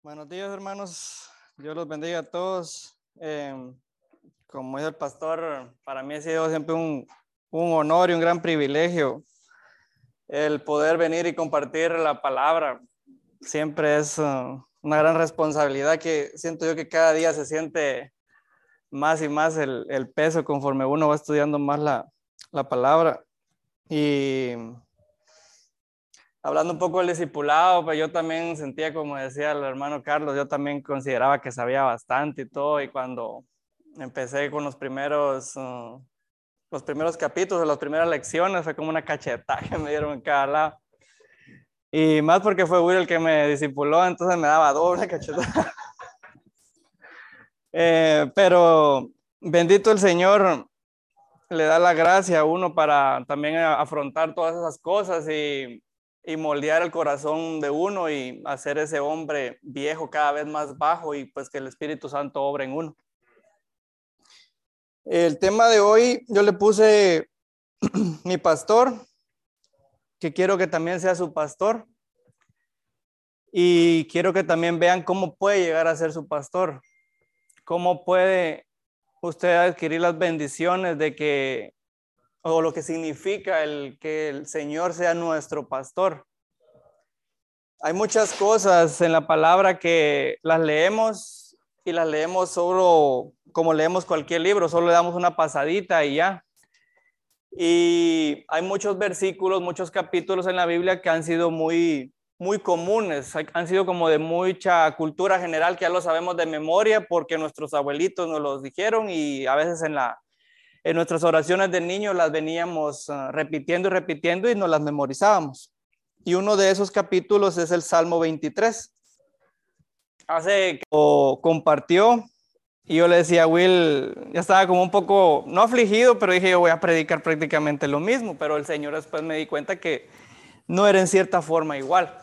Buenos días, hermanos. Dios los bendiga a todos. Eh, como dice el pastor, para mí ha sido siempre un, un, honor y un gran privilegio el poder venir y compartir la palabra. Siempre es uh, una gran responsabilidad que siento yo que cada día se siente más y más el, el peso conforme uno va estudiando más la, la palabra. Y hablando un poco del discipulado, pues yo también sentía, como decía el hermano Carlos, yo también consideraba que sabía bastante y todo, y cuando empecé con los primeros, uh, los primeros capítulos, las primeras lecciones, fue como una cachetada que me dieron en cada lado. Y más porque fue Will el que me discipuló, entonces me daba doble cachetada. eh, pero bendito el Señor, le da la gracia a uno para también afrontar todas esas cosas y y moldear el corazón de uno y hacer ese hombre viejo cada vez más bajo y pues que el Espíritu Santo obre en uno. El tema de hoy yo le puse mi pastor, que quiero que también sea su pastor. Y quiero que también vean cómo puede llegar a ser su pastor, cómo puede usted adquirir las bendiciones de que o lo que significa el que el Señor sea nuestro pastor. Hay muchas cosas en la palabra que las leemos y las leemos solo como leemos cualquier libro, solo le damos una pasadita y ya. Y hay muchos versículos, muchos capítulos en la Biblia que han sido muy muy comunes, han sido como de mucha cultura general que ya lo sabemos de memoria porque nuestros abuelitos nos los dijeron y a veces en la en nuestras oraciones de niño las veníamos uh, repitiendo y repitiendo y nos las memorizábamos. Y uno de esos capítulos es el Salmo 23. Hace o compartió y yo le decía a Will, ya estaba como un poco, no afligido, pero dije yo voy a predicar prácticamente lo mismo, pero el Señor después me di cuenta que no era en cierta forma igual.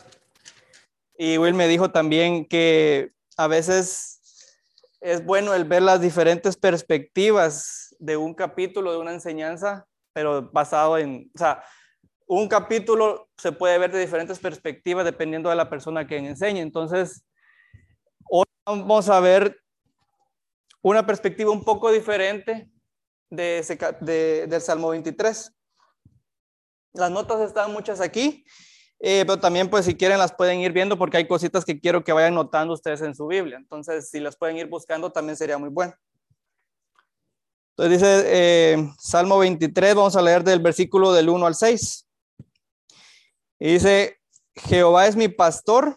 Y Will me dijo también que a veces es bueno el ver las diferentes perspectivas de un capítulo, de una enseñanza, pero basado en, o sea, un capítulo se puede ver de diferentes perspectivas dependiendo de la persona que enseñe. Entonces, hoy vamos a ver una perspectiva un poco diferente de ese, de, del Salmo 23. Las notas están muchas aquí, eh, pero también pues si quieren las pueden ir viendo porque hay cositas que quiero que vayan notando ustedes en su Biblia. Entonces, si las pueden ir buscando también sería muy bueno. Entonces dice eh, Salmo 23, vamos a leer del versículo del 1 al 6. Y dice, Jehová es mi pastor,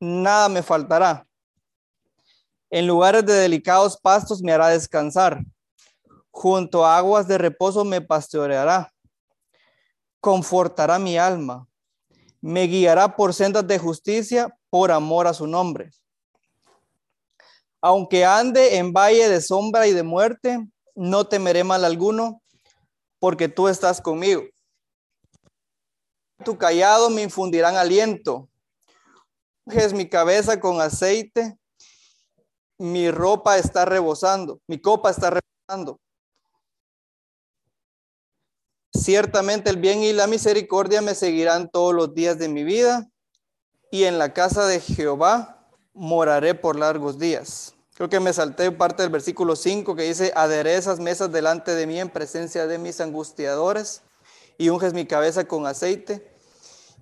nada me faltará. En lugares de delicados pastos me hará descansar. Junto a aguas de reposo me pastoreará. Confortará mi alma. Me guiará por sendas de justicia por amor a su nombre. Aunque ande en valle de sombra y de muerte, no temeré mal alguno, porque tú estás conmigo. Tu callado me infundirán aliento. Es mi cabeza con aceite. Mi ropa está rebosando, mi copa está rebosando. Ciertamente el bien y la misericordia me seguirán todos los días de mi vida, y en la casa de Jehová moraré por largos días. Creo que me salté parte del versículo 5 que dice, aderezas mesas delante de mí en presencia de mis angustiadores y unges mi cabeza con aceite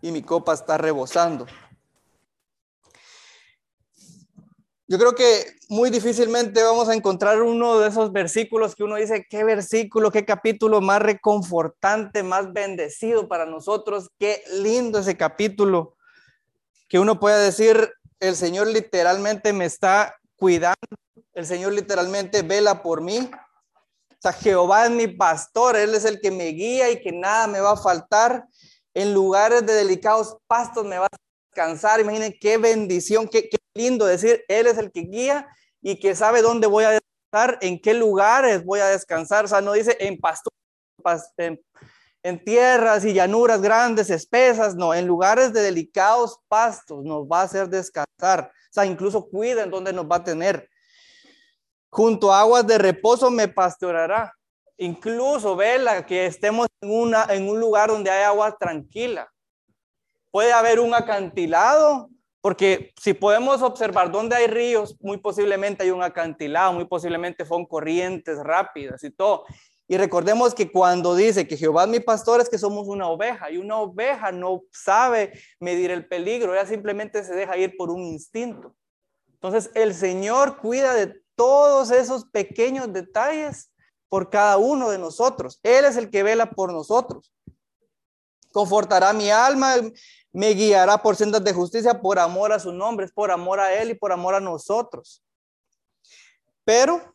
y mi copa está rebosando. Yo creo que muy difícilmente vamos a encontrar uno de esos versículos que uno dice, qué versículo, qué capítulo más reconfortante, más bendecido para nosotros, qué lindo ese capítulo, que uno pueda decir, el Señor literalmente me está cuidando. El Señor literalmente vela por mí. Sea, Jehová es mi pastor, Él es el que me guía y que nada me va a faltar. En lugares de delicados pastos me va a descansar. Imaginen qué bendición, qué, qué lindo decir, Él es el que guía y que sabe dónde voy a descansar, en qué lugares voy a descansar. O sea, no dice en pastos, en, en tierras y llanuras grandes, espesas, no, en lugares de delicados pastos nos va a hacer descansar. O sea, incluso cuida en donde nos va a tener. Junto a aguas de reposo me pastoreará. Incluso, vela, que estemos en, una, en un lugar donde hay agua tranquila. Puede haber un acantilado Porque si podemos observar dónde hay ríos, muy posiblemente hay un acantilado, muy posiblemente son corrientes rápidas y todo. Y recordemos que cuando dice que Jehová es mi pastor es que somos una oveja y una oveja no sabe medir el peligro, ella simplemente se deja ir por un instinto. Entonces el Señor cuida de todos esos pequeños detalles por cada uno de nosotros. Él es el que vela por nosotros. Confortará mi alma, me guiará por sendas de justicia por amor a su nombre, por amor a Él y por amor a nosotros. Pero,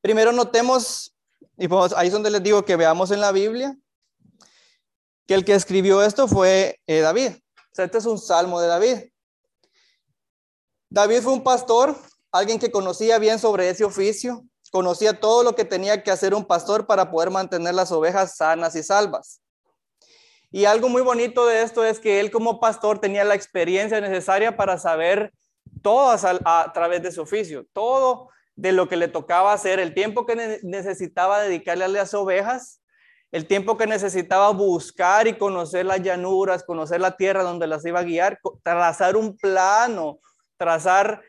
primero notemos, y pues ahí es donde les digo que veamos en la Biblia, que el que escribió esto fue eh, David. O sea, este es un salmo de David. David fue un pastor, alguien que conocía bien sobre ese oficio, conocía todo lo que tenía que hacer un pastor para poder mantener las ovejas sanas y salvas. Y algo muy bonito de esto es que él como pastor tenía la experiencia necesaria para saber todo a, través de su oficio, todo de lo que le tocaba hacer, el tiempo que necesitaba dedicarle a las ovejas, el tiempo que necesitaba buscar y conocer las llanuras, conocer la tierra donde las iba a guiar, trazar un plano, trazar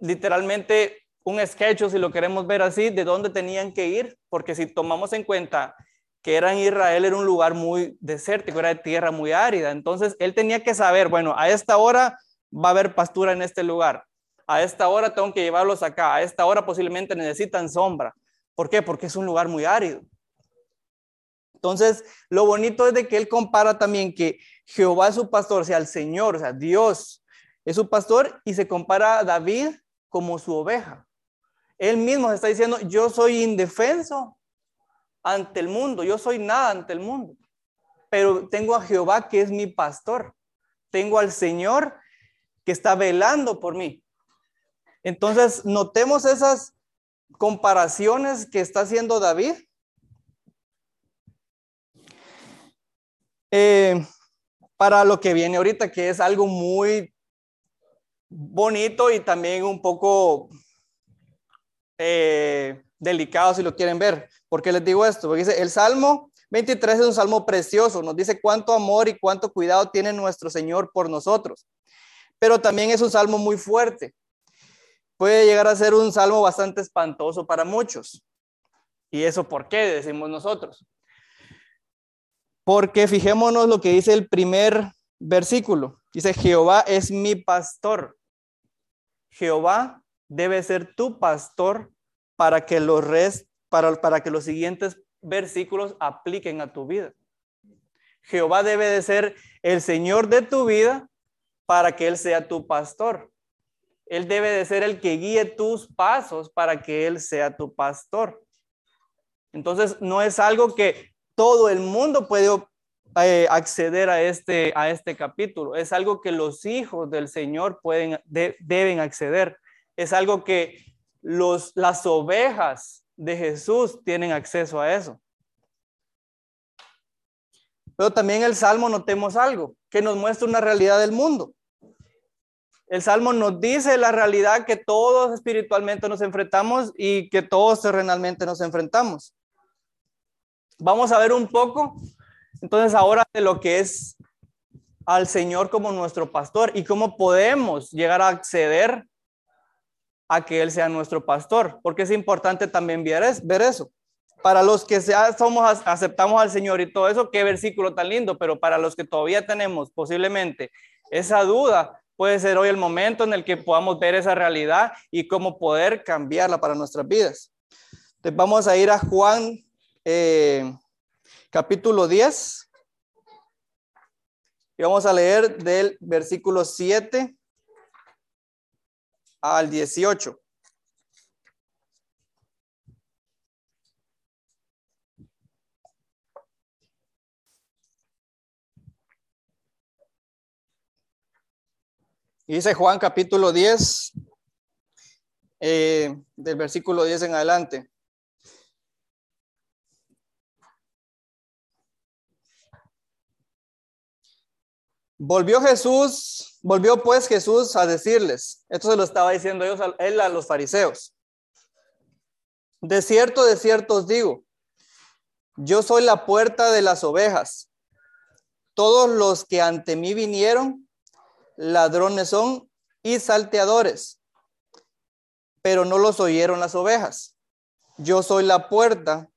literalmente un sketch, si lo queremos ver así, de dónde tenían que ir, porque si tomamos en cuenta que era en Israel, era un lugar muy desértico, era de tierra muy árida. Entonces, él tenía que saber, bueno, a esta hora va a haber pastura en este lugar. A esta hora tengo que llevarlos acá. A esta hora posiblemente necesitan sombra. ¿Por qué? Porque es un lugar muy árido. Entonces, lo bonito es de que él compara también que Jehová es su pastor, sea, el Señor, o sea, Dios es su pastor y se compara a David como su oveja. Él mismo está diciendo, yo soy indefenso, ante el mundo. Yo soy nada ante el mundo. Pero tengo a Jehová que es mi pastor. Tengo al Señor que está velando por mí. Entonces, notemos esas comparaciones que está haciendo David. Eh, para lo que viene ahorita, que es algo muy bonito y también un poco eh, delicado si lo quieren ver. ¿Por qué les digo esto? Porque dice, el Salmo 23 es un salmo precioso, nos dice cuánto amor y cuánto cuidado tiene nuestro Señor por nosotros. Pero también es un salmo muy fuerte. Puede llegar a ser un salmo bastante espantoso para muchos. ¿Y eso por qué decimos nosotros? Porque fijémonos lo que dice el primer versículo. Dice, Jehová es mi pastor. Jehová debe ser tu pastor para que los, para, para que los siguientes versículos apliquen a tu vida. Jehová debe de ser el Señor de tu vida para que Él sea tu pastor. Él debe de ser el que guíe tus pasos para que Él sea tu pastor. Entonces, no es algo que todo el mundo puede eh, acceder a este, a este capítulo. Es algo que los hijos del Señor pueden, deben acceder. Es algo que los, las ovejas de Jesús tienen acceso a eso. Pero también el Salmo notemos algo que nos muestra una realidad del mundo. El Salmo nos dice la realidad que todos espiritualmente nos enfrentamos y que todos terrenalmente nos enfrentamos. Vamos a ver un poco entonces ahora de lo que es al Señor como nuestro pastor y cómo podemos llegar a acceder a que Él sea nuestro pastor, porque es importante también ver, eso. Para los que sea, somos, aceptamos al Señor y todo eso, qué versículo tan lindo, pero para los que todavía tenemos posiblemente esa duda, puede ser hoy el momento en el que podamos ver esa realidad y cómo poder cambiarla para nuestras vidas. Entonces vamos a ir a Juan eh, capítulo 10 y vamos a leer del versículo 7 al 18. Dice Juan capítulo 10, eh, del versículo 10 en adelante. Volvió Jesús, volvió pues Jesús a decirles, esto se lo estaba diciendo ellos, él a los fariseos. De cierto, de cierto os digo, yo soy la puerta de las ovejas. todos los que ante mí vinieron, ladrones son y salteadores, pero no los oyeron las ovejas. Yo soy la puerta.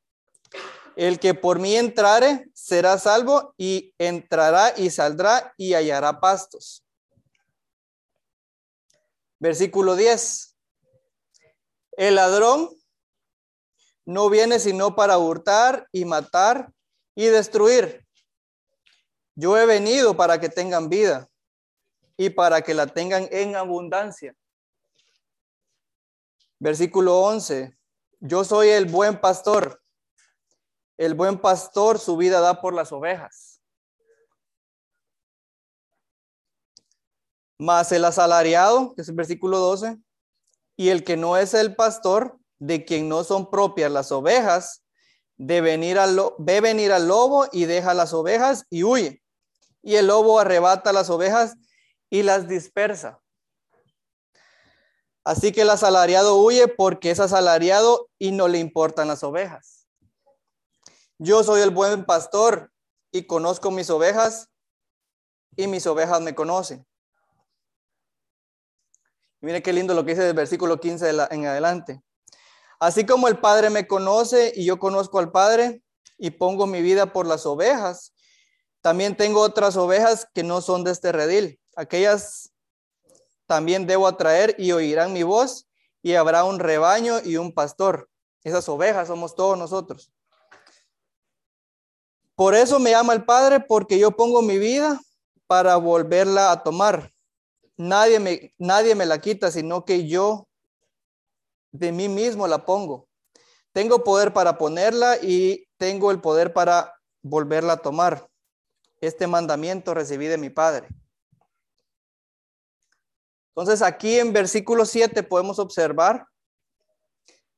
El que por mí entrare será salvo y entrará y saldrá y hallará pastos. Versículo 10. El ladrón no viene sino para hurtar y matar y destruir. Yo he venido para que tengan vida y para que la tengan en abundancia. Versículo 11. Yo soy el buen pastor. El buen pastor su vida da por las ovejas. Más el asalariado, que es el versículo 12, y el que no es el pastor, de quien no son propias las ovejas, de venir al, ve venir al lobo y deja las ovejas y huye. Y el lobo arrebata las ovejas y las dispersa. Así que el asalariado huye porque es asalariado y no le importan las ovejas. Yo soy el buen pastor y conozco mis ovejas y mis ovejas me conocen. Mire qué lindo lo que dice del versículo 15 en adelante. Así como el Padre me conoce y yo conozco al Padre y pongo mi vida por las ovejas, también tengo otras ovejas que no son de este redil. Aquellas también debo atraer y oirán mi voz y habrá un rebaño y un pastor. Esas ovejas somos todos nosotros. Por eso me ama el Padre, porque yo pongo mi vida para volverla a tomar. Nadie me, nadie me la quita, sino que yo de mí mismo la pongo. Tengo poder para ponerla y tengo el poder para volverla a tomar. Este mandamiento recibí de mi Padre. Entonces aquí en versículo 7 podemos observar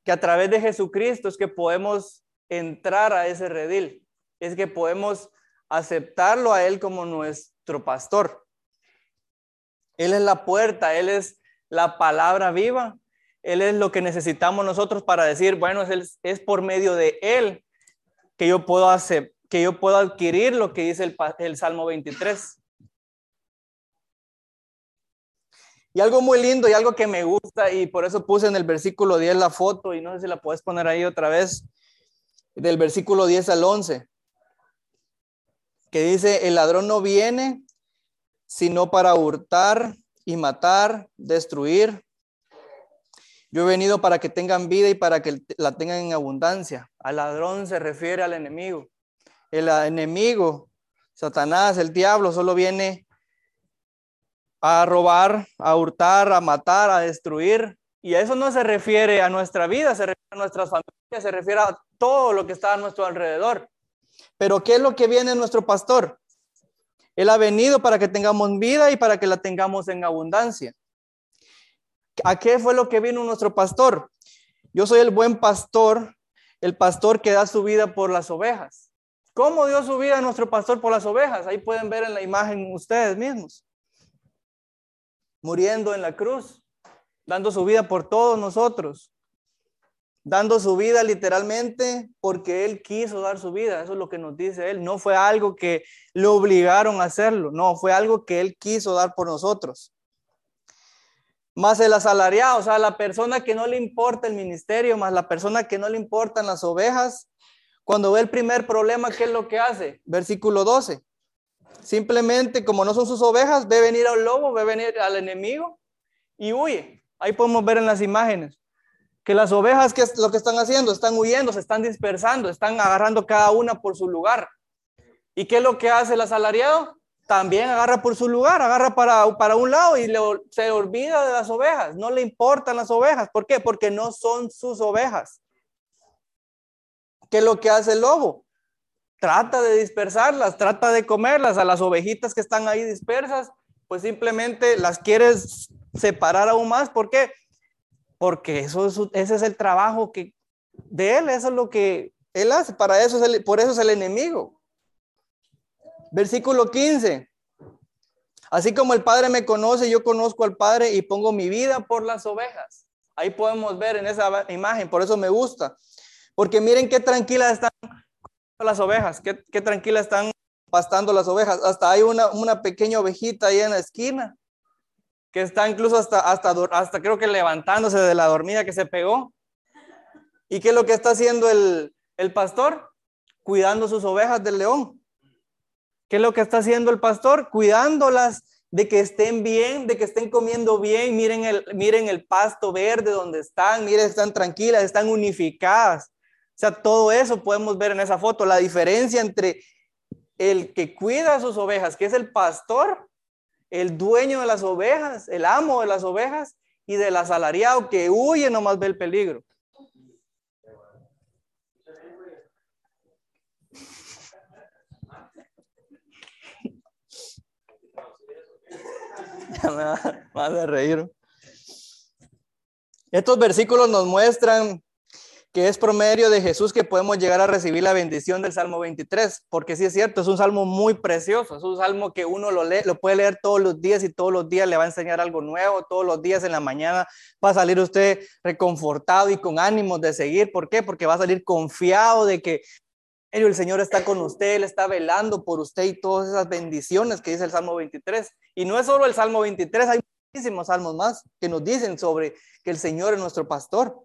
que a través de Jesucristo es que podemos entrar a ese redil, es que podemos aceptarlo a Él como nuestro pastor. Él es la puerta, Él es la palabra viva él es lo que necesitamos nosotros para decir, bueno, es, es por medio de Él que yo puedo hacer, que yo puedo adquirir lo que dice el, el Salmo 23. Y algo muy lindo y algo que me gusta, y por eso puse en el versículo 10 la foto, y no sé si la puedes poner ahí otra vez, del versículo 10 al 11, que dice, el ladrón no viene sino para hurtar y matar, destruir. Yo he venido para que tengan vida y para que la tengan en abundancia. Al ladrón se refiere al enemigo. El enemigo, Satanás, el diablo, solo viene a robar, a hurtar, a matar, a destruir. Y eso no se refiere a nuestra vida, se a nuestras familias, se refiere a todo lo que está a nuestro alrededor. Pero ¿qué es lo que viene nuestro pastor? Él ha venido para que tengamos vida y para que la tengamos en abundancia. ¿A qué fue lo que vino nuestro pastor? Yo soy el buen pastor, el pastor que da su vida por las ovejas. ¿Cómo dio su vida nuestro pastor por las ovejas? Ahí pueden ver en la imagen ustedes mismos. Muriendo en la cruz, dando su vida por todos nosotros. Dando su vida literalmente porque Él quiso dar su vida. Eso es lo que nos dice Él. No fue algo que le obligaron a hacerlo. No, fue algo que Él quiso dar por nosotros más el asalariado, o sea, la persona que no le importa el ministerio, más la persona que no le importan las ovejas, cuando ve el primer problema, ¿qué es lo que hace? Versículo 12. Simplemente, como no son sus ovejas, ve venir al lobo, ve venir al enemigo y huye. Ahí podemos ver en las imágenes que las ovejas, ¿qué es lo que están haciendo? Están huyendo, se están dispersando, están agarrando cada una por su lugar. ¿Y qué es lo que hace el asalariado? también agarra por su lugar, agarra para, para un lado y se olvida de las ovejas. No le importan las ovejas. ¿Por qué? Porque no son sus ovejas. ¿Qué es lo que hace el lobo? Trata de dispersarlas, trata de comerlas. A las ovejitas que están ahí dispersas, pues simplemente las quieres separar aún más. ¿Por qué? Porque eso ese es el trabajo que, de él, eso es lo que él hace. Para eso es por eso es el enemigo. Versículo 15. Así como el Padre me conoce, yo conozco al Padre y pongo mi vida por las ovejas. Ahí podemos ver en esa imagen, por eso me gusta. Porque miren qué tranquilas están las ovejas, qué, qué tranquilas están pastando las ovejas. Hasta hay una, una pequeña ovejita ahí en la esquina que está incluso hasta, hasta, hasta creo que levantándose de la dormida que se pegó. ¿Y qué es lo que está haciendo el, el pastor? Cuidando sus ovejas del león. ¿Qué es lo que está haciendo el pastor? Cuidándolas de que estén bien, de que estén comiendo bien. Miren el, miren el pasto verde donde están, miren, están tranquilas, están unificadas. O sea, todo eso podemos ver en esa foto. La diferencia entre el que cuida a sus ovejas, que es el pastor, el dueño de las ovejas, el amo de las ovejas, y del asalariado que huye nomás ve el peligro. me de reír. Estos versículos nos muestran que es promedio de Jesús que podemos llegar a recibir la bendición del Salmo 23, porque sí es cierto, es un salmo muy precioso, es un salmo que uno lo lee, lo puede leer todos los días y todos los días le va a enseñar algo nuevo, todos los días en la mañana va a salir usted reconfortado y con ánimos de seguir, ¿por qué? Porque va a salir confiado de que el Señor está con usted, Él está velando por usted y todas esas bendiciones que dice el Salmo 23. Y no es solo el Salmo 23, hay muchísimos salmos más que nos dicen sobre que el Señor es nuestro pastor.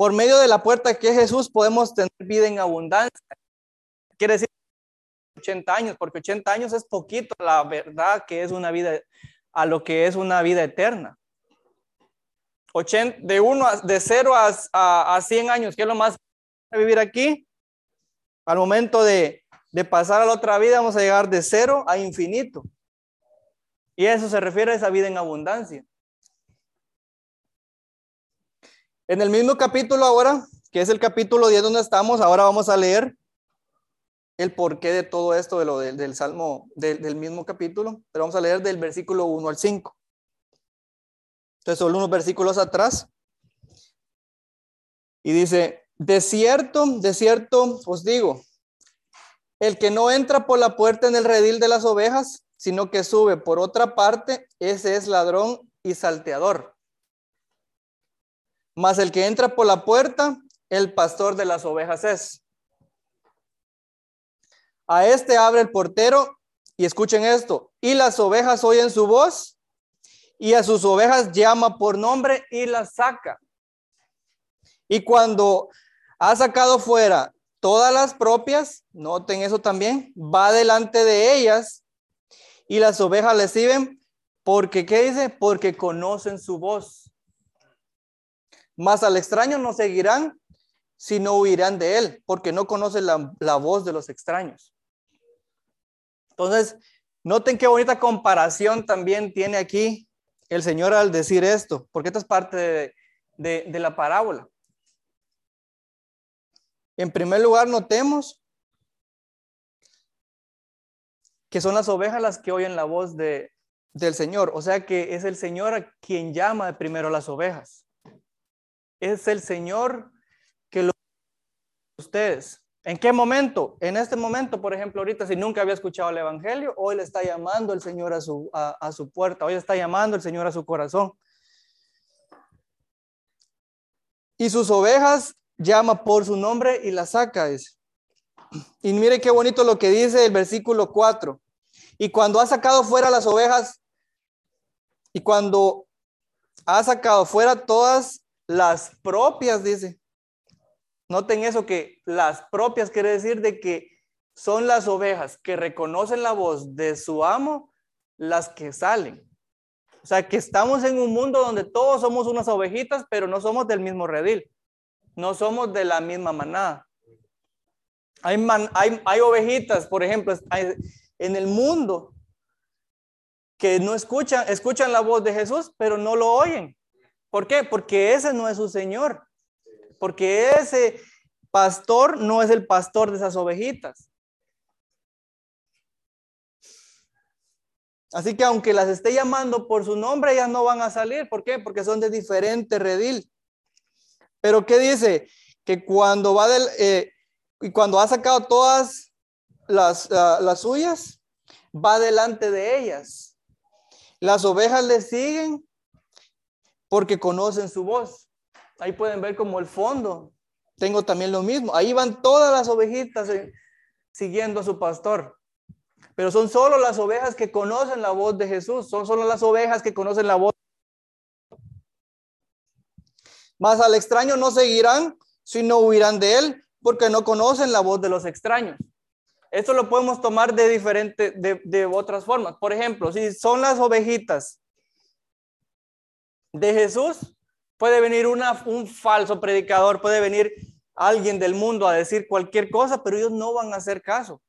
Por medio de la puerta que es Jesús podemos tener vida en abundancia. Quiere decir 80 años, porque 80 años es poquito, la verdad que es una vida a lo que es una vida eterna. 80, de uno de 0 a, a, a 100 años, que es lo más vivir aquí, al momento de, pasar a la otra vida, vamos a llegar de cero a infinito. Y eso se refiere a esa vida en abundancia. En el mismo capítulo ahora, que es el capítulo 10 donde estamos, ahora vamos a leer el porqué de todo esto, de lo del, salmo, del, mismo capítulo, pero vamos a leer del versículo 1 al 5. Entonces, solo unos versículos atrás. Y dice, de cierto, de cierto os digo, el que no entra por la puerta en el redil de las ovejas, sino que sube por otra parte, ese es ladrón y salteador. Mas el que entra por la puerta, el pastor de las ovejas es. A este abre el portero y escuchen esto, y las ovejas oyen su voz y a sus ovejas llama por nombre y las saca. Y cuando ha sacado fuera todas las propias, noten eso también, va delante de ellas y las ovejas le siguen porque, ¿qué dice? Porque conocen su voz. Más al extraño no seguirán, sino huirán de él, porque no conocen la, la voz de los extraños. Entonces, noten qué bonita comparación también tiene aquí el Señor al decir esto, porque esta es parte de, de, la parábola. En primer lugar, notemos que son las ovejas las que oyen la voz de, del Señor. O sea que es el Señor quien llama primero a las ovejas. Es el Señor que lo ustedes. ¿En qué momento? En este momento, por ejemplo, ahorita, si nunca había escuchado el Evangelio, hoy le está llamando el Señor a su, a su puerta, hoy está llamando el Señor a su corazón. Y sus ovejas llama por su nombre y la saca. Y mire qué bonito lo que dice el versículo 4. Y cuando ha sacado fuera las ovejas, y cuando ha sacado fuera todas las propias, dice. Noten eso que las propias quiere decir de que son las ovejas que reconocen la voz de su amo las que salen. O sea, que estamos en un mundo donde todos somos unas ovejitas, pero no somos del mismo redil. No somos de la misma manada. Hay, hay, ovejitas, por ejemplo, en el mundo que no escuchan, escuchan la voz de Jesús, pero no lo oyen. ¿Por qué? Porque ese no es su Señor. Porque ese pastor no es el pastor de esas ovejitas. Así que aunque las esté llamando por su nombre, ellas no van a salir. ¿Por qué? Porque son de diferente redil. Pero ¿qué dice? Que cuando va del, eh, y cuando ha sacado todas las, las suyas, va delante de ellas. Las ovejas le siguen porque conocen su voz. Ahí pueden ver como el fondo. Tengo también lo mismo. Ahí van todas las ovejitas siguiendo a su pastor. Pero son solo las ovejas que conocen la voz de Jesús, son solo las ovejas que conocen la voz. Más al extraño no seguirán, sino huirán de él, porque no conocen la voz de los extraños. Esto lo podemos tomar de diferentes, de, otras formas. Por ejemplo, si son las ovejitas de Jesús, puede venir una, un falso predicador, puede venir alguien del mundo a decir cualquier cosa, pero ellos no van a hacer caso.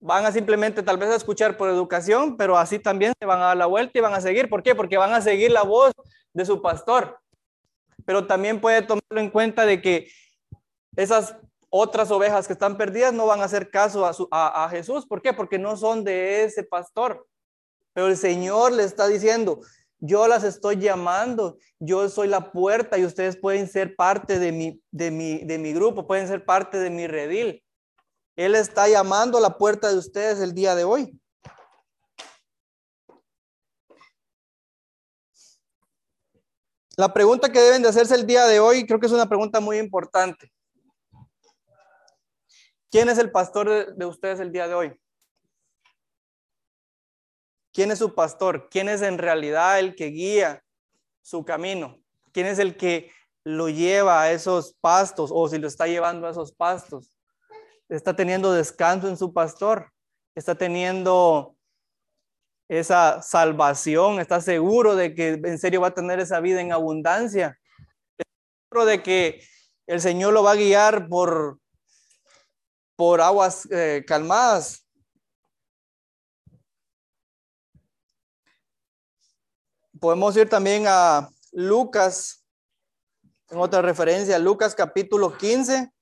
Van a simplemente tal vez a escuchar por educación, pero así también se van a dar la vuelta y van a seguir. ¿Por qué? Porque van a seguir la voz de su pastor. Pero también puede tomarlo en cuenta de que esas otras ovejas que están perdidas no van a hacer caso a, a, Jesús. ¿Por qué? Porque no son de ese pastor. Pero el Señor le está diciendo, yo las estoy llamando, yo soy la puerta y ustedes pueden ser parte de mi, de mi, de mi grupo, pueden ser parte de mi redil. Él está llamando a la puerta de ustedes el día de hoy. La pregunta que deben de hacerse el día de hoy creo que es una pregunta muy importante. ¿Quién es el pastor de, ustedes el día de hoy? ¿Quién es su pastor? ¿Quién es en realidad el que guía su camino? ¿Quién es el que lo lleva a esos pastos o si lo está llevando a esos pastos? ¿Está teniendo descanso en su pastor? ¿Está teniendo esa salvación? ¿Está seguro de que en serio va a tener esa vida en abundancia? ¿Está seguro de que el Señor lo va a guiar por por aguas eh, calmadas. Podemos ir también a Lucas, en otra referencia, Lucas capítulo 15.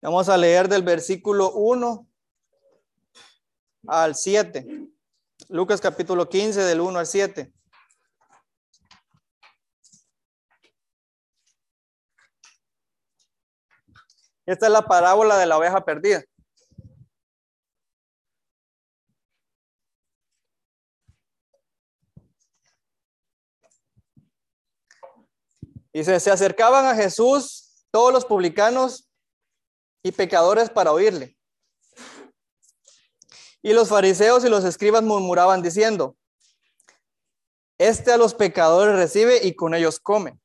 Vamos a leer del versículo 1 al 7. Lucas capítulo 15 del 1 al 7. Esta es la parábola de la oveja perdida. Y se, acercaban a Jesús todos los publicanos y pecadores para oírle. Y los fariseos y los escribas murmuraban diciendo, este a los pecadores recibe y con ellos come.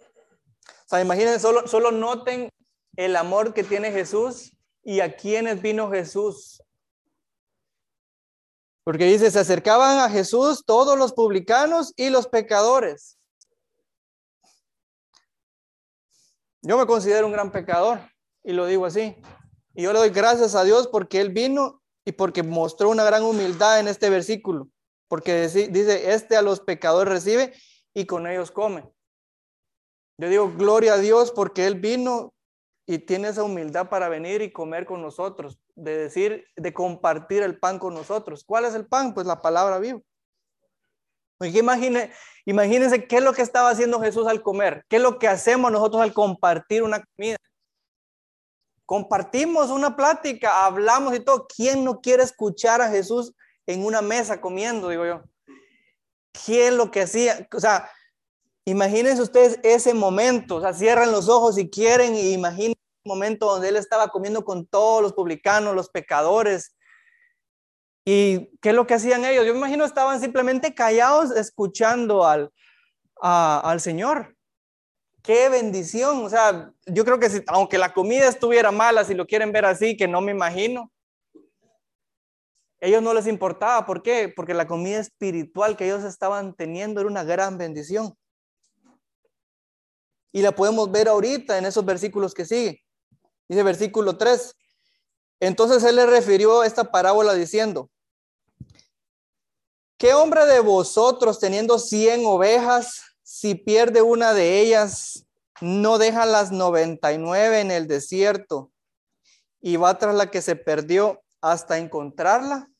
O sea, imagínense, solo, solo noten el amor que tiene Jesús y a quienes vino Jesús. Porque dice, se acercaban a Jesús todos los publicanos y los pecadores. Yo me considero un gran pecador y lo digo así. Y yo le doy gracias a Dios porque Él vino y porque mostró una gran humildad en este versículo. Porque dice, este a los pecadores recibe y con ellos come. Yo digo, gloria a Dios porque Él vino y tiene esa humildad para venir y comer con nosotros, de decir, de compartir el pan con nosotros. ¿Cuál es el pan? Pues la palabra viva. Imagine, imagínense qué es lo que estaba haciendo Jesús al comer, qué es lo que hacemos nosotros al compartir una comida. Compartimos una plática, hablamos y todo. ¿Quién no quiere escuchar a Jesús en una mesa comiendo, digo yo? ¿Qué es lo que hacía? O sea, imagínense ustedes ese momento, o sea, cierran los ojos si quieren y imaginen momento donde él estaba comiendo con todos los publicanos, los pecadores. ¿Y qué es lo que hacían ellos? Yo me imagino estaban simplemente callados escuchando al, al Señor. Qué bendición. O sea, yo creo que si, aunque la comida estuviera mala, si lo quieren ver así, que no me imagino, ellos no les importaba. ¿Por qué? Porque la comida espiritual que ellos estaban teniendo era una gran bendición. Y la podemos ver ahorita en esos versículos que siguen. Dice versículo 3. Entonces él le refirió esta parábola diciendo, ¿qué hombre de vosotros teniendo 100 ovejas, si pierde una de ellas, no deja las 99 en el desierto y va tras la que se perdió hasta encontrarla?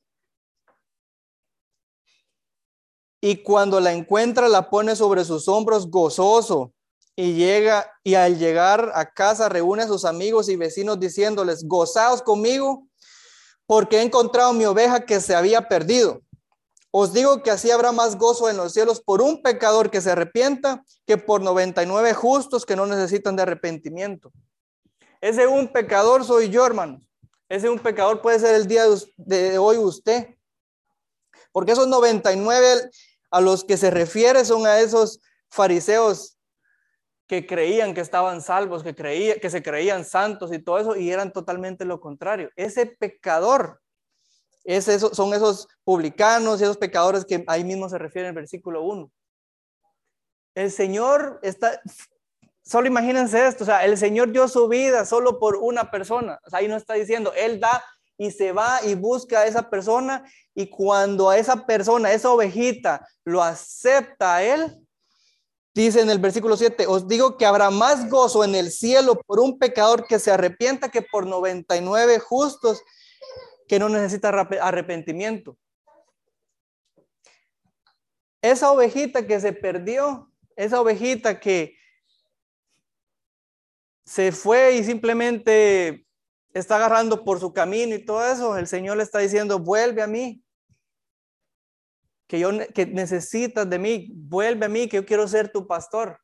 Y cuando la encuentra, la pone sobre sus hombros gozoso y llega y al llegar a casa reúne a sus amigos y vecinos diciéndoles, gozaos conmigo porque he encontrado mi oveja que se había perdido. Os digo que así habrá más gozo en los cielos por un pecador que se arrepienta que por 99 justos que no necesitan de arrepentimiento. Ese un pecador soy yo, hermanos. Ese un pecador puede ser el día de hoy usted. Porque esos 99 a los que se refiere son a esos fariseos que creían que estaban salvos, que, creía, que se creían santos y todo eso, y eran totalmente lo contrario. Ese pecador, es son esos publicanos y esos pecadores que ahí mismo se refiere en el versículo 1. El Señor está, solo imagínense esto, o sea, el Señor dio su vida solo por una persona, ahí no está diciendo, Él da y se va y busca a esa persona y cuando a esa persona, esa ovejita, lo acepta a Él, dice en el versículo 7, os digo que habrá más gozo en el cielo por un pecador que se arrepienta que por 99 justos que no necesita arrepentimiento. Esa ovejita que se perdió, esa ovejita que se fue y simplemente está agarrando por su camino y todo eso, el Señor le está diciendo, vuelve a mí, que yo que necesitas de mí, vuelve a mí, que yo quiero ser tu pastor.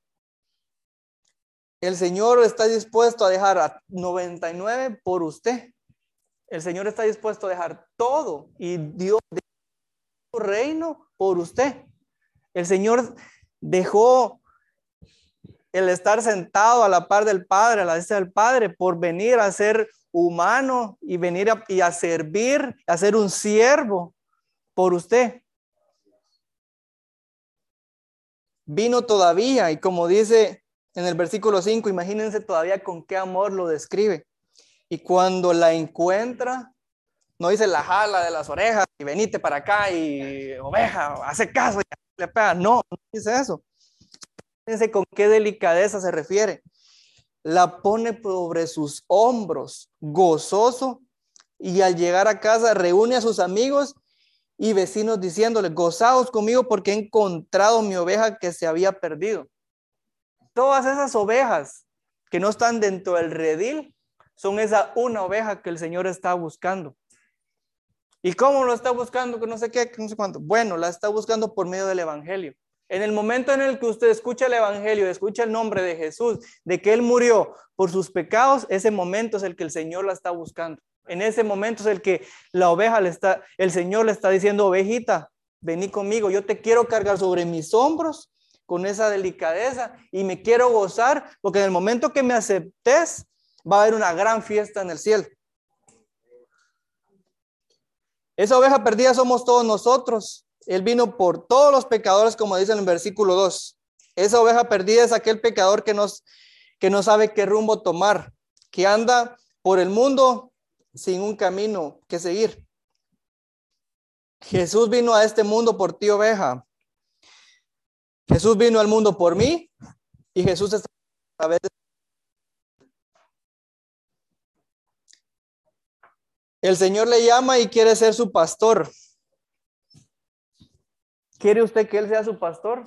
El Señor está dispuesto a dejar a 99 por usted. El Señor está dispuesto a dejar todo y Dios su reino por usted. El Señor dejó el estar sentado a la par del Padre, a la vista del Padre, por venir a ser humano y venir a, y a servir, a ser un siervo por usted. Vino todavía y como dice en el versículo 5, imagínense todavía con qué amor lo describe. Y cuando la encuentra, no dice la jala de las orejas y venite para acá y oveja, hace caso, le pega. No, no dice eso. Fíjense con qué delicadeza se refiere la pone sobre sus hombros, gozoso, y al llegar a casa reúne a sus amigos y vecinos diciéndole, gozaos conmigo porque he encontrado mi oveja que se había perdido. Todas esas ovejas que no están dentro del redil son esa una oveja que el Señor está buscando. ¿Y cómo lo está buscando? Que no sé qué, no sé cuánto. Bueno, la está buscando por medio del Evangelio. En el momento en el que usted escucha el Evangelio, escucha el nombre de Jesús, de que Él murió por sus pecados, ese momento es el que el Señor la está buscando. En ese momento es el que la oveja le está, el Señor le está diciendo, ovejita, vení conmigo, yo te quiero cargar sobre mis hombros con esa delicadeza y me quiero gozar, porque en el momento que me aceptes, va a haber una gran fiesta en el cielo. Esa oveja perdida somos todos nosotros. Él vino por todos los pecadores, como dice en el versículo 2. Esa oveja perdida es aquel pecador que, nos, que no sabe qué rumbo tomar, que anda por el mundo sin un camino que seguir. Jesús vino a este mundo por ti, oveja. Jesús vino al mundo por mí y Jesús está a través de El Señor le llama y quiere ser su pastor. ¿Quiere usted que Él sea su pastor?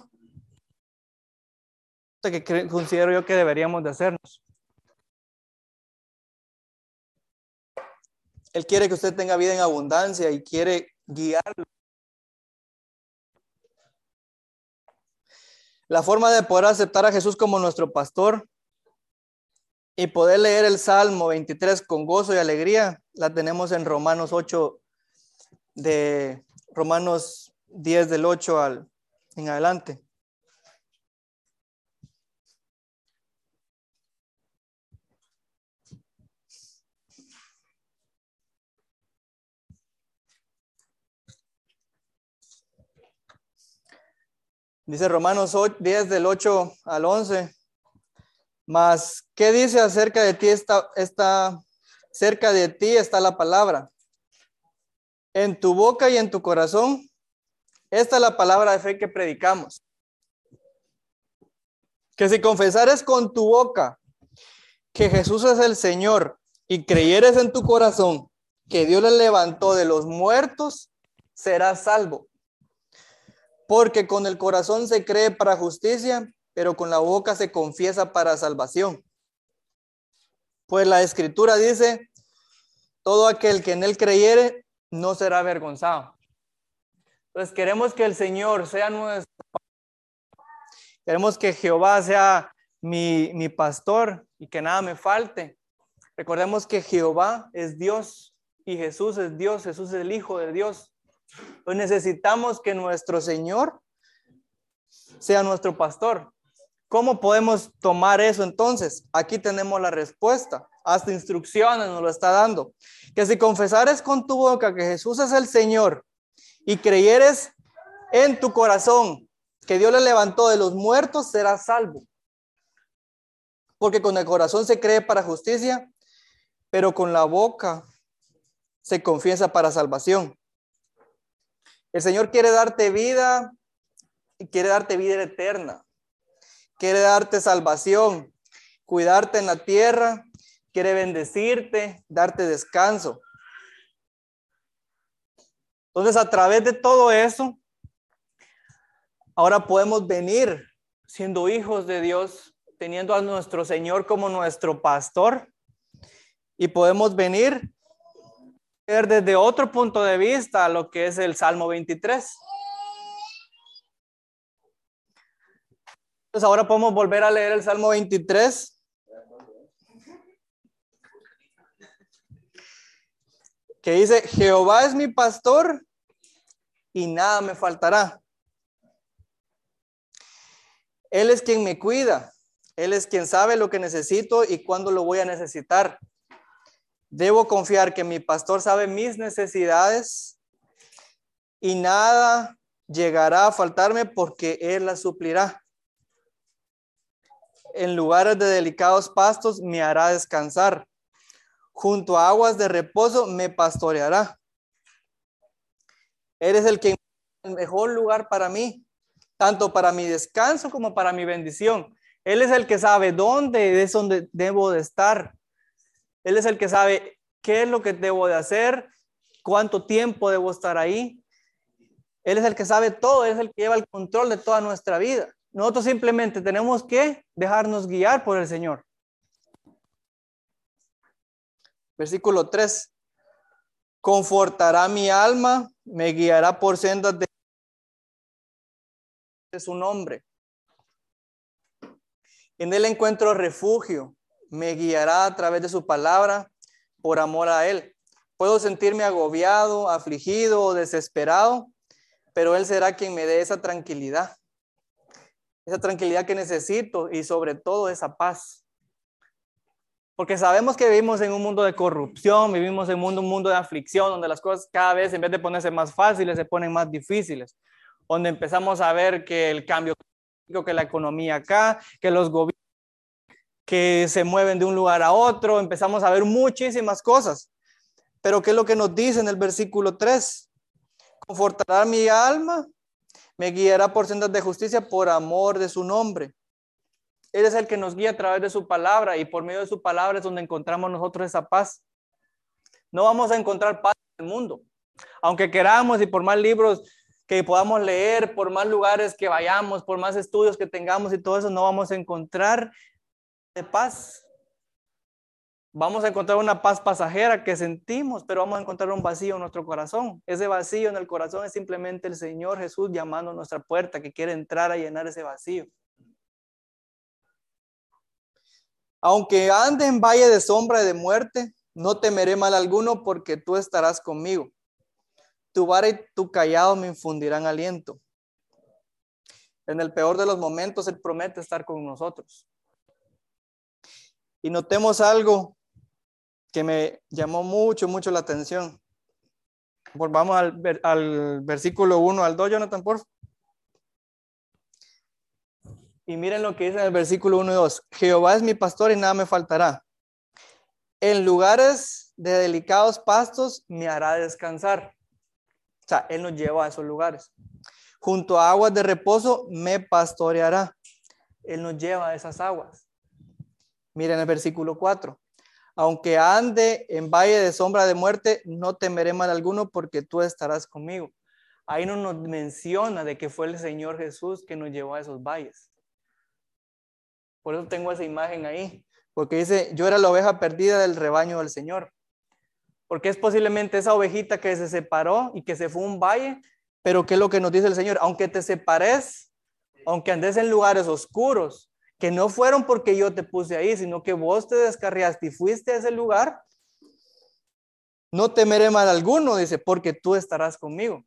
que considero yo que deberíamos de hacernos. Él quiere que usted tenga vida en abundancia y quiere guiarlo. La forma de poder aceptar a Jesús como nuestro pastor y poder leer el Salmo 23 con gozo y alegría, la tenemos en Romanos 8 de Romanos 10 del 8 al, en adelante. Dice Romanos 10 del 8 al 11. Mas, ¿qué dice acerca de ti está, está cerca de ti está la palabra? En tu boca y en tu corazón esta es la palabra de fe que predicamos. Que si confesares con tu boca que Jesús es el Señor y creyeres en tu corazón que Dios le levantó de los muertos, serás salvo. Porque con el corazón se cree para justicia, pero con la boca se confiesa para salvación. Pues la escritura dice, todo aquel que en él creyere no será avergonzado. Entonces queremos que el Señor sea nuestro. Queremos que Jehová sea mi, mi pastor y que nada me falte. Recordemos que Jehová es Dios y Jesús es Dios, Jesús es el Hijo de Dios. Pues necesitamos que nuestro Señor sea nuestro pastor. ¿Cómo podemos tomar eso entonces? Aquí tenemos la respuesta. Hasta instrucciones nos lo está dando. Que si confesares con tu boca que Jesús es el Señor y creyeres en tu corazón que Dios le levantó de los muertos, serás salvo. Porque con el corazón se cree para justicia, pero con la boca se confiesa para salvación. El Señor quiere darte vida y quiere darte vida eterna. Quiere darte salvación, cuidarte en la tierra, quiere bendecirte, darte descanso. Entonces, a través de todo eso, ahora podemos venir siendo hijos de Dios, teniendo a nuestro Señor como nuestro pastor, y podemos venir ver desde otro punto de vista lo que es el Salmo 23. Entonces ahora podemos volver a leer el Salmo 23. Que dice, Jehová es mi pastor y nada me faltará. Él es quien me cuida. Él es quien sabe lo que necesito y cuándo lo voy a necesitar. Debo confiar que mi pastor sabe mis necesidades y nada llegará a faltarme porque Él las suplirá. En lugares de delicados pastos me hará descansar. Junto a aguas de reposo me pastoreará. Eres el que el mejor lugar para mí, tanto para mi descanso como para mi bendición. Él es el que sabe dónde es donde debo de estar. Él es el que sabe qué es lo que debo de hacer, cuánto tiempo debo estar ahí. Él es el que sabe todo, Él es el que lleva el control de toda nuestra vida. Nosotros simplemente tenemos que dejarnos guiar por el Señor. Versículo 3. Confortará mi alma, me guiará por sendas de su nombre. En él encuentro refugio me guiará a través de su palabra por amor a Él. Puedo sentirme agobiado, afligido o desesperado, pero Él será quien me dé esa tranquilidad, esa tranquilidad que necesito y sobre todo esa paz. Porque sabemos que vivimos en un mundo de corrupción, vivimos en un mundo, un mundo de aflicción, donde las cosas cada vez en vez de ponerse más fáciles, se ponen más difíciles, donde empezamos a ver que el cambio, que la economía acá, que los gobiernos que se mueven de un lugar a otro, empezamos a ver muchísimas cosas. Pero ¿qué es lo que nos dice en el versículo 3? Confortará mi alma, me guiará por sendas de justicia por amor de su nombre. Él es el que nos guía a través de su palabra y por medio de su palabra es donde encontramos nosotros esa paz. No vamos a encontrar paz en el mundo. Aunque queramos y por más libros que podamos leer, por más lugares que vayamos, por más estudios que tengamos y todo eso, no vamos a encontrar de paz. Vamos a encontrar una paz pasajera que sentimos, pero vamos a encontrar un vacío en nuestro corazón. Ese vacío en el corazón es simplemente el Señor Jesús llamando a nuestra puerta, que quiere entrar a llenar ese vacío. Aunque ande en valle de sombra y de muerte, no temeré mal alguno porque tú estarás conmigo. Tu vara y tu callado me infundirán aliento. En el peor de los momentos, Él promete estar con nosotros. Y notemos algo que me llamó mucho, mucho la atención. Volvamos al, versículo 1 al 2, Jonathan, por Y miren lo que dice en el versículo 1 y 2. Jehová es mi pastor y nada me faltará. En lugares de delicados pastos me hará descansar. O sea, Él nos lleva a esos lugares. Junto a aguas de reposo me pastoreará. Él nos lleva a esas aguas. Miren el versículo 4. Aunque ande en valle de sombra de muerte, no temeré mal alguno porque tú estarás conmigo. Ahí no nos menciona de que fue el Señor Jesús que nos llevó a esos valles. Por eso tengo esa imagen ahí, porque dice, yo era la oveja perdida del rebaño del Señor. Porque es posiblemente esa ovejita que se separó y que se fue a un valle, pero ¿qué es lo que nos dice el Señor? Aunque te separes, aunque andes en lugares oscuros, que no fueron porque yo te puse ahí, sino que vos te descarriaste y fuiste a ese lugar, no temeré mal alguno, dice, porque tú estarás conmigo.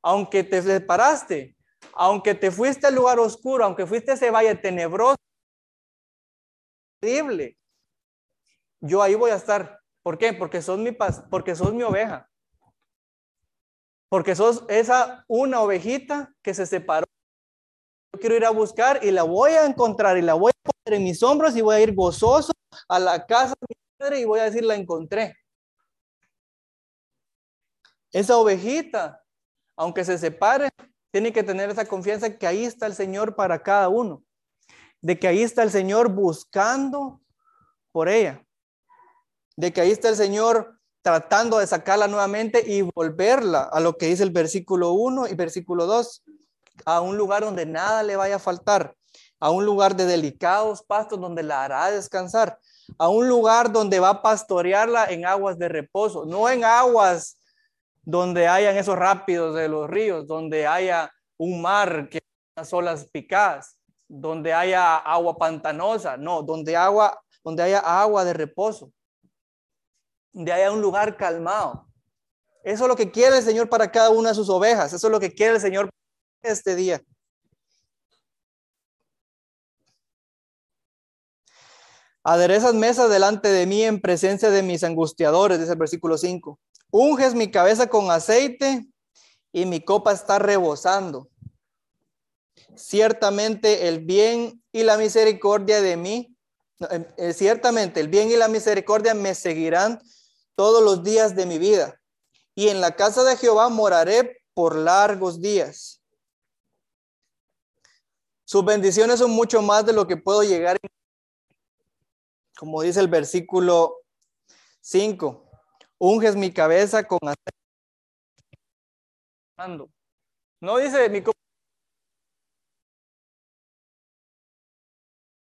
Aunque te separaste, aunque te fuiste al lugar oscuro, aunque fuiste a ese valle tenebroso, terrible, yo ahí voy a estar. ¿Por qué? Porque sos mi porque sos mi oveja. Porque sos esa una ovejita que se separó. Yo quiero ir a buscar y la voy a encontrar y la voy a poner en mis hombros y voy a ir gozoso a la casa de mi padre y voy a decir la encontré. Esa ovejita, aunque se separe, tiene que tener esa confianza que ahí está el Señor para cada uno. De que ahí está el Señor buscando por ella. De que ahí está el Señor tratando de sacarla nuevamente y volverla a lo que dice el versículo 1 y versículo 2, a un lugar donde nada le vaya a faltar, a un lugar de delicados pastos donde la hará descansar, a un lugar donde va a pastorearla en aguas de reposo, no en aguas donde hayan esos rápidos de los ríos, donde haya un mar que las olas picadas, donde haya agua pantanosa, no, donde agua, donde haya agua de reposo, donde haya un lugar calmado. Eso es lo que quiere el Señor para cada una de sus ovejas, eso es lo que quiere el Señor este día. Aderezas mesa delante de mí en presencia de mis angustiadores, dice el versículo 5. Unges mi cabeza con aceite y mi copa está rebosando. Ciertamente el bien y la misericordia de mí, eh, eh, ciertamente el bien y la misericordia me seguirán todos los días de mi vida. Y en la casa de Jehová moraré por largos días. Sus bendiciones son mucho más de lo que puedo llegar, como dice el versículo 5 unges mi cabeza con aceite. No dice mi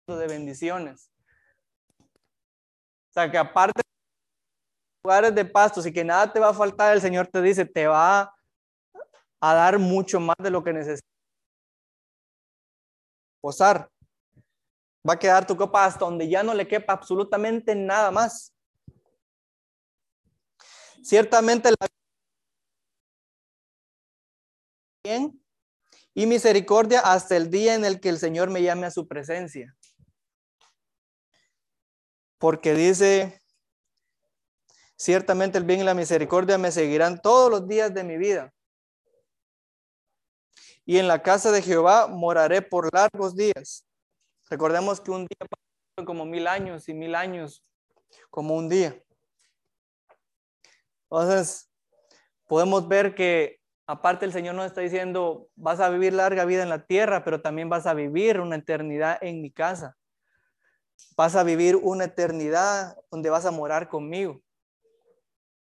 de bendiciones. O sea, que aparte de lugares de pastos y que nada te va a faltar, el Señor te dice, te va a dar mucho más de lo que necesitas. Posar. Va a quedar tu copa hasta donde ya no le quepa absolutamente nada más. Ciertamente la bien y misericordia hasta el día en el que el Señor me llame a su presencia. Porque dice, ciertamente el bien y la misericordia me seguirán todos los días de mi vida. Y en la casa de Jehová moraré por largos días. Recordemos que un día como mil años y mil años como un día. Entonces, podemos ver que aparte el Señor nos está diciendo, vas a vivir larga vida en la tierra, pero también vas a vivir una eternidad en mi casa. Vas a vivir una eternidad donde vas a morar conmigo.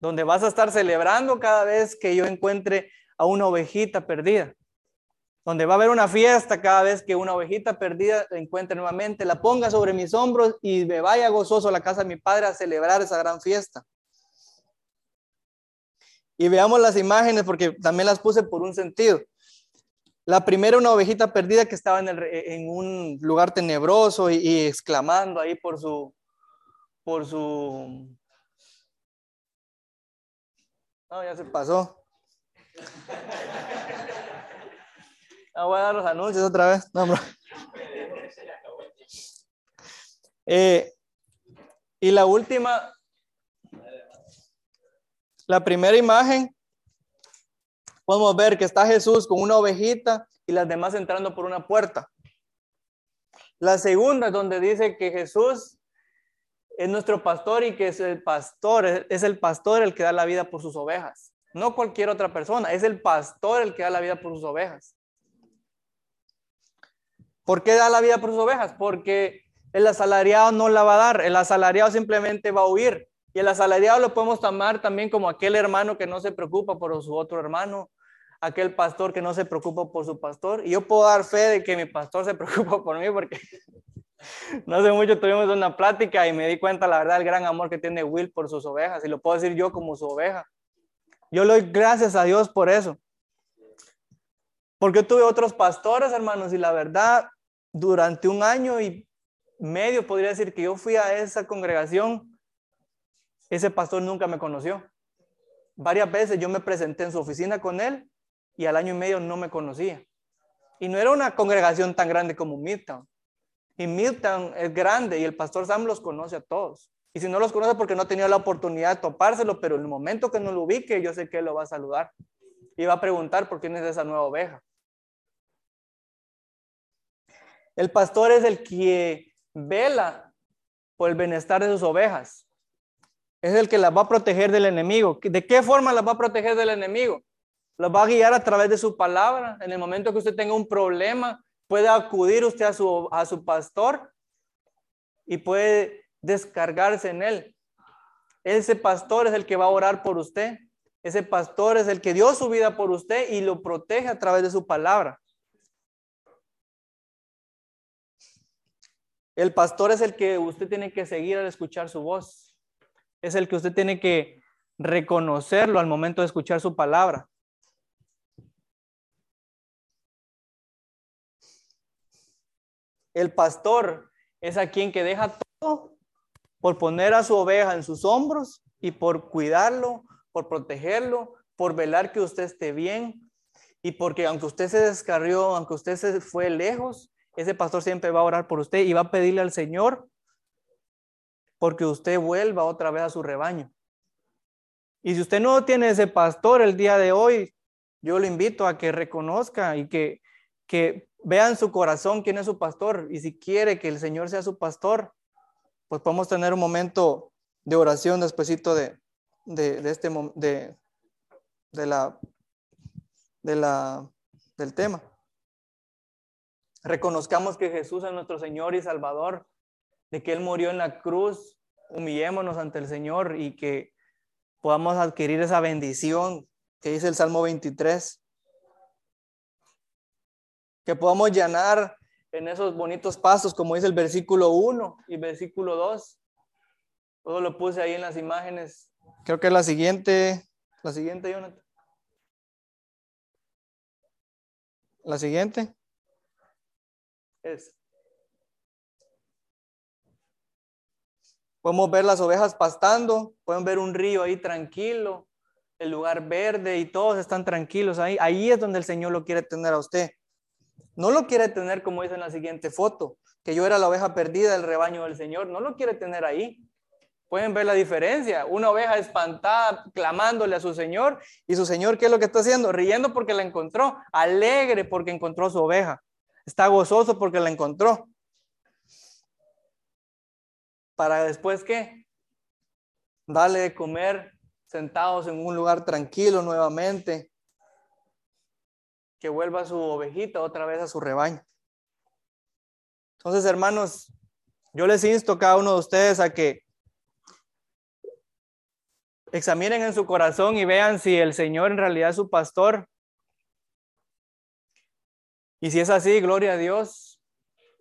Donde vas a estar celebrando cada vez que yo encuentre a una ovejita perdida. Donde va a haber una fiesta cada vez que una ovejita perdida la encuentre nuevamente, la ponga sobre mis hombros y me vaya gozoso a la casa de mi padre a celebrar esa gran fiesta. Y veamos las imágenes porque también las puse por un sentido. La primera, una ovejita perdida que estaba en, en un lugar tenebroso y, exclamando ahí por su, por su... No, ya se pasó. No, voy a dar los anuncios otra vez. No, eh, y la última, la primera imagen, podemos ver que está Jesús con una ovejita y las demás entrando por una puerta. La segunda es donde dice que Jesús es nuestro pastor y que es el pastor, es el pastor el que da la vida por sus ovejas. No cualquier otra persona, es el pastor el que da la vida por sus ovejas. ¿Por qué da la vida por sus ovejas? Porque el asalariado no la va a dar, el asalariado simplemente va a huir. Y el asalariado lo podemos tomar también como aquel hermano que no se preocupa por su otro hermano, aquel pastor que no se preocupa por su pastor. Y yo puedo dar fe de que mi pastor se preocupa por mí porque no hace mucho tuvimos una plática y me di cuenta, la verdad, el gran amor que tiene Will por sus ovejas. Y lo puedo decir yo como su oveja. Yo le doy gracias a Dios por eso. Porque tuve otros pastores, hermanos, y la verdad, durante un año y medio, podría decir que yo fui a esa congregación, ese pastor nunca me conoció. Varias veces yo me presenté en su oficina con él y al año y medio no me conocía. Y no era una congregación tan grande como Midtown. Y Midtown es grande y el pastor Sam los conoce a todos. Y si no los conoce porque no ha tenido la oportunidad de topárselo, pero en el momento que no lo ubique, yo sé que él lo va a saludar. Y va a preguntar por quién es esa nueva oveja. El pastor es el que vela por el bienestar de sus ovejas. Es el que las va a proteger del enemigo. ¿De qué forma las va a proteger del enemigo? Las va a guiar a través de su palabra. En el momento que usted tenga un problema, puede acudir usted a su, a su pastor y puede descargarse en él. Ese pastor es el que va a orar por usted. Ese pastor es el que dio su vida por usted y lo protege a través de su palabra. El pastor es el que usted tiene que seguir al escuchar su voz. Es el que usted tiene que reconocerlo al momento de escuchar su palabra. El pastor es a quien que deja todo por poner a su oveja en sus hombros y por cuidarlo, por protegerlo, por velar que usted esté bien y porque aunque usted se descarrió, aunque usted se fue lejos, ese pastor siempre va a orar por usted y va a pedirle al Señor porque usted vuelva otra vez a su rebaño. Y si usted no tiene ese pastor el día de hoy, yo lo invito a que reconozca y que, que vea en su corazón quién es su pastor. Y si quiere que el Señor sea su pastor, pues podemos tener un momento de oración después de, de, de, este, de, de, la, de la, del tema. Reconozcamos que Jesús es nuestro Señor y Salvador, de que Él murió en la cruz, humillémonos ante el Señor y que podamos adquirir esa bendición que dice el Salmo 23. Que podamos llenar en esos bonitos pasos, como dice el versículo 1 y versículo 2. Todo lo puse ahí en las imágenes. Creo que la siguiente, la siguiente, Jonathan. La siguiente es. Podemos ver las ovejas pastando, pueden ver un río ahí tranquilo, el lugar verde y todos están tranquilos ahí. Ahí es donde el Señor lo quiere tener a usted. No lo quiere tener como dice en la siguiente foto, que yo era la oveja perdida del rebaño del Señor. No lo quiere tener ahí. Pueden ver la diferencia. Una oveja espantada, clamándole a su Señor. Y su Señor, ¿qué es lo que está haciendo? Riendo porque la encontró. Alegre porque encontró su oveja. Está gozoso porque la encontró. Para después, ¿qué? Dale de comer sentados en un lugar tranquilo nuevamente. Que vuelva su ovejita otra vez a su rebaño. Entonces, hermanos, yo les insto a cada uno de ustedes a que examinen en su corazón y vean si el Señor en realidad es su pastor. Y si es así, gloria a Dios,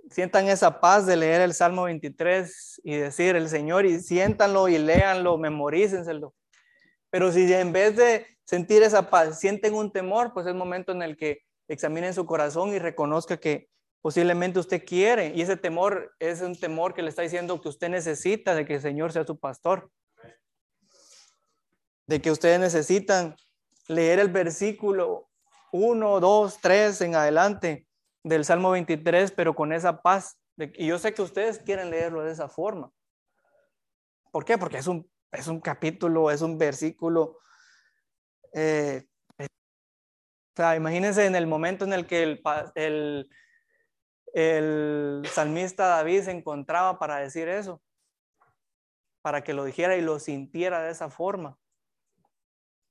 sientan esa paz de leer el Salmo 23 y decir el Señor y siéntanlo y léanlo, memorícenselo. Pero si en vez de sentir esa paz sienten un temor, pues es momento en el que examinen su corazón y reconozca que posiblemente usted quiere y ese temor es un temor que le está diciendo que usted necesita de que el Señor sea su pastor de que ustedes necesitan leer el versículo 1, 2, 3 en adelante del Salmo 23, pero con esa paz. y yo sé que ustedes quieren leerlo de esa forma. ¿Por qué? Porque es un, es un capítulo, es un versículo. Eh, o sea, imagínense en el momento en el que el, el, el salmista David se encontraba para decir eso, para que lo dijera y lo sintiera de esa forma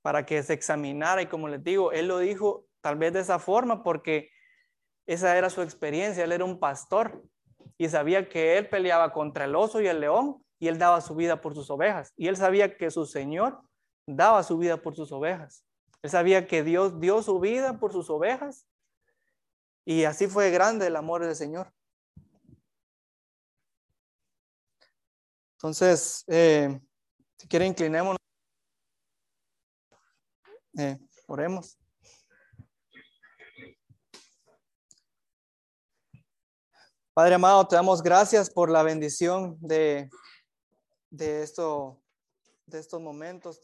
para que se examinara y como les digo, él lo dijo tal vez de esa forma porque esa era su experiencia, él era un pastor y sabía que él peleaba contra el oso y el león y él daba su vida por sus ovejas y él sabía que su Señor daba su vida por sus ovejas. Él sabía que Dios dio su vida por sus ovejas y así fue grande el amor del Señor. Entonces, eh, si quieren, inclinémonos. Eh, oremos. Padre amado, te damos gracias por la bendición de, de, esto, de estos momentos.